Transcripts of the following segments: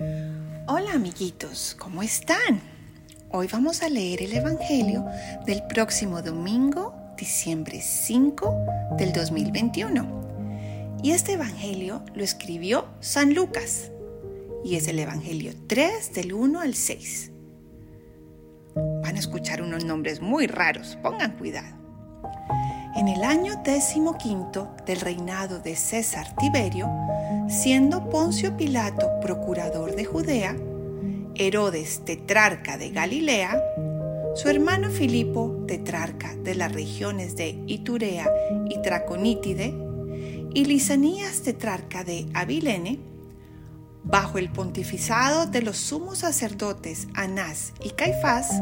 Hola amiguitos, ¿cómo están? Hoy vamos a leer el Evangelio del próximo domingo, diciembre 5 del 2021. Y este Evangelio lo escribió San Lucas y es el Evangelio 3 del 1 al 6. Van a escuchar unos nombres muy raros, pongan cuidado. En el año quinto del reinado de César Tiberio, siendo Poncio Pilato procurador de Judea, Herodes tetrarca de Galilea, su hermano Filipo tetrarca de las regiones de Iturea y Traconítide, y Lisanías tetrarca de Abilene, bajo el pontificado de los sumos sacerdotes Anás y Caifás,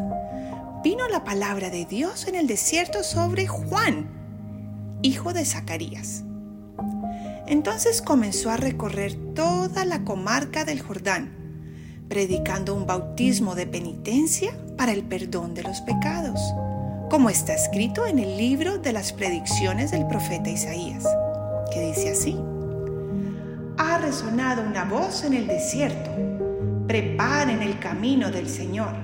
vino la palabra de Dios en el desierto sobre Juan, hijo de Zacarías. Entonces comenzó a recorrer toda la comarca del Jordán, predicando un bautismo de penitencia para el perdón de los pecados, como está escrito en el libro de las predicciones del profeta Isaías, que dice así. Ha resonado una voz en el desierto, preparen el camino del Señor,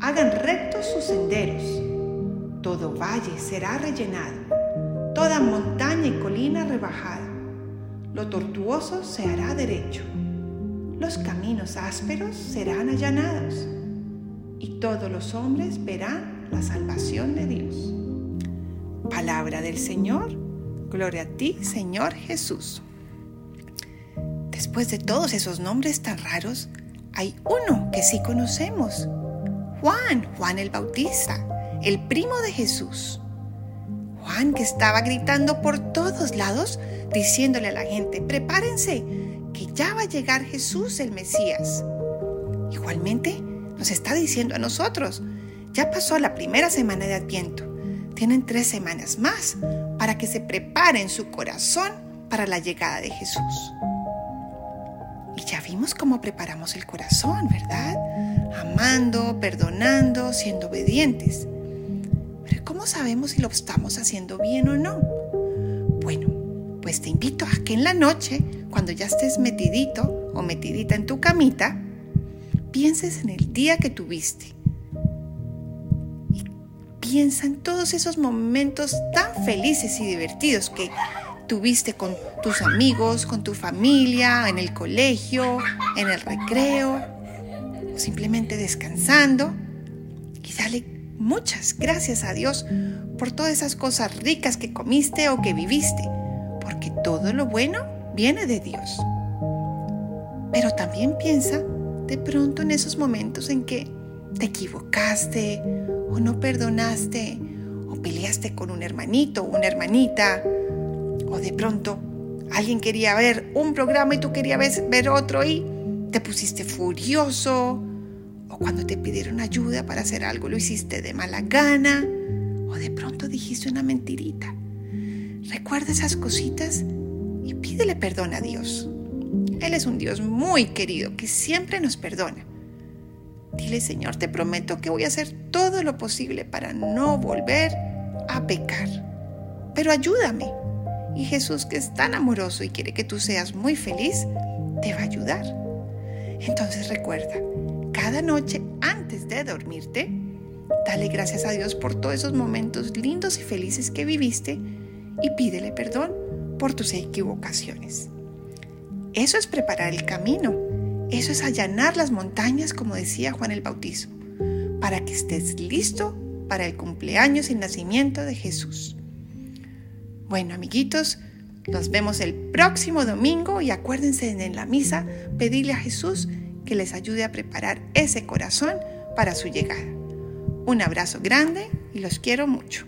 hagan rectos sus senderos, todo valle será rellenado toda montaña y colina rebajada. Lo tortuoso se hará derecho, los caminos ásperos serán allanados, y todos los hombres verán la salvación de Dios. Palabra del Señor, gloria a ti, Señor Jesús. Después de todos esos nombres tan raros, hay uno que sí conocemos, Juan, Juan el Bautista, el primo de Jesús. Juan que estaba gritando por todos lados, diciéndole a la gente, prepárense, que ya va a llegar Jesús el Mesías. Igualmente nos está diciendo a nosotros, ya pasó la primera semana de Adviento, tienen tres semanas más para que se preparen su corazón para la llegada de Jesús. Y ya vimos cómo preparamos el corazón, ¿verdad? Amando, perdonando, siendo obedientes. ¿Cómo sabemos si lo estamos haciendo bien o no? Bueno, pues te invito a que en la noche, cuando ya estés metidito o metidita en tu camita, pienses en el día que tuviste. Piensa en todos esos momentos tan felices y divertidos que tuviste con tus amigos, con tu familia, en el colegio, en el recreo, o simplemente descansando y dale muchas gracias a Dios por todas esas cosas ricas que comiste o que viviste, porque todo lo bueno viene de Dios. Pero también piensa de pronto en esos momentos en que te equivocaste o no perdonaste o peleaste con un hermanito o una hermanita o de pronto alguien quería ver un programa y tú querías ver otro y te pusiste furioso cuando te pidieron ayuda para hacer algo lo hiciste de mala gana o de pronto dijiste una mentirita. Recuerda esas cositas y pídele perdón a Dios. Él es un Dios muy querido que siempre nos perdona. Dile, Señor, te prometo que voy a hacer todo lo posible para no volver a pecar. Pero ayúdame. Y Jesús, que es tan amoroso y quiere que tú seas muy feliz, te va a ayudar. Entonces recuerda, cada noche antes de dormirte, dale gracias a Dios por todos esos momentos lindos y felices que viviste y pídele perdón por tus equivocaciones. Eso es preparar el camino, eso es allanar las montañas, como decía Juan el Bautizo, para que estés listo para el cumpleaños y nacimiento de Jesús. Bueno, amiguitos, nos vemos el próximo domingo y acuérdense en la misa pedirle a Jesús que les ayude a preparar ese corazón para su llegada. Un abrazo grande y los quiero mucho.